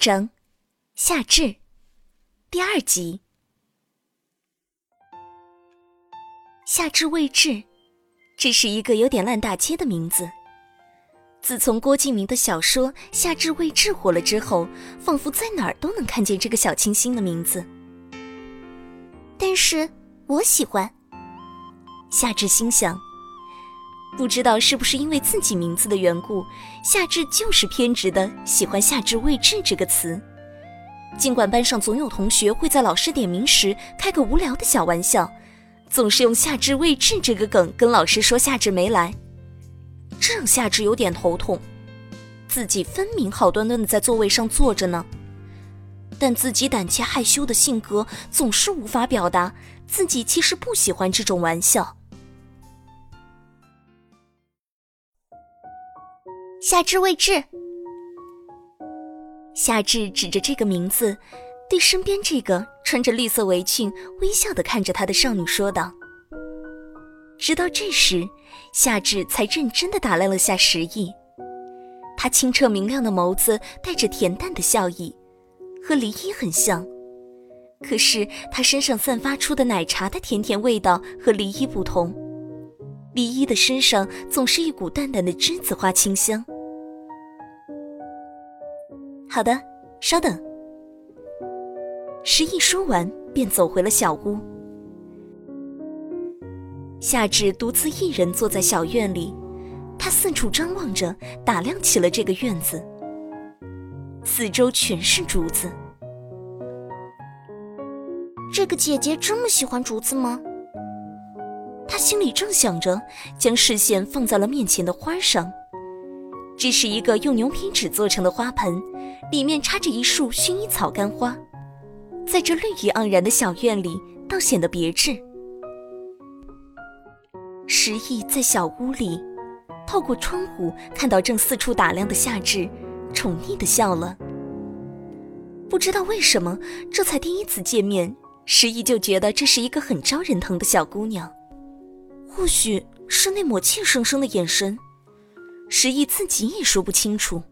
章，夏至，第二集。夏至未至，这是一个有点烂大街的名字。自从郭敬明的小说《夏至未至》火了之后，仿佛在哪儿都能看见这个小清新的名字。但是我喜欢。夏至心想。不知道是不是因为自己名字的缘故，夏至就是偏执的喜欢“夏至未至”这个词。尽管班上总有同学会在老师点名时开个无聊的小玩笑，总是用“夏至未至”这个梗跟老师说夏至没来，这让夏至有点头痛。自己分明好端端的在座位上坐着呢，但自己胆怯害羞的性格总是无法表达自己其实不喜欢这种玩笑。夏至未至。夏至指着这个名字，对身边这个穿着绿色围裙、微笑的看着他的少女说道。直到这时，夏至才认真的打量了下石意。他清澈明亮的眸子带着恬淡的笑意，和梨依很像。可是他身上散发出的奶茶的甜甜味道和梨依不同。梨依的身上总是一股淡淡的栀子花清香。好的，稍等。石毅说完，便走回了小屋。夏至独自一人坐在小院里，他四处张望着，打量起了这个院子。四周全是竹子。这个姐姐这么喜欢竹子吗？他心里正想着，将视线放在了面前的花上。这是一个用牛皮纸做成的花盆，里面插着一束薰衣草干花，在这绿意盎然的小院里，倒显得别致。石毅在小屋里，透过窗户看到正四处打量的夏至，宠溺的笑了。不知道为什么，这才第一次见面，石毅就觉得这是一个很招人疼的小姑娘。或许是那抹怯生生的眼神，石毅自己也说不清楚。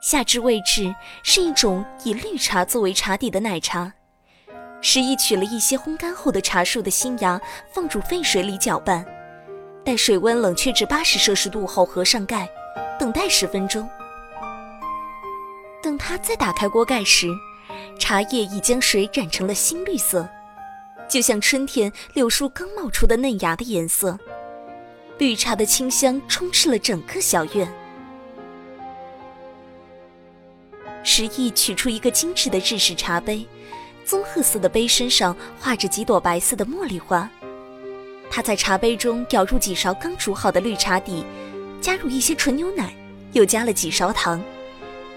夏至未至是一种以绿茶作为茶底的奶茶，石毅取了一些烘干后的茶树的新芽，放入沸水里搅拌，待水温冷却至八十摄氏度后合上盖，等待十分钟。等他再打开锅盖时。茶叶已将水染成了新绿色，就像春天柳树刚冒出的嫩芽的颜色。绿茶的清香充斥了整个小院。石毅取出一个精致的日式茶杯，棕褐色的杯身上画着几朵白色的茉莉花。他在茶杯中舀入几勺刚煮好的绿茶底，加入一些纯牛奶，又加了几勺糖。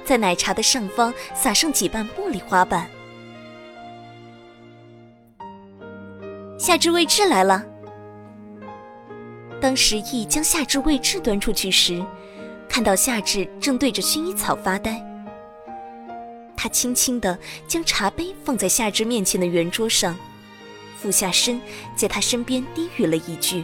在奶茶的上方撒上几瓣茉莉花瓣。夏至未至来了。当时意将夏至未至端出去时，看到夏至正对着薰衣草发呆。他轻轻地将茶杯放在夏至面前的圆桌上，俯下身，在他身边低语了一句。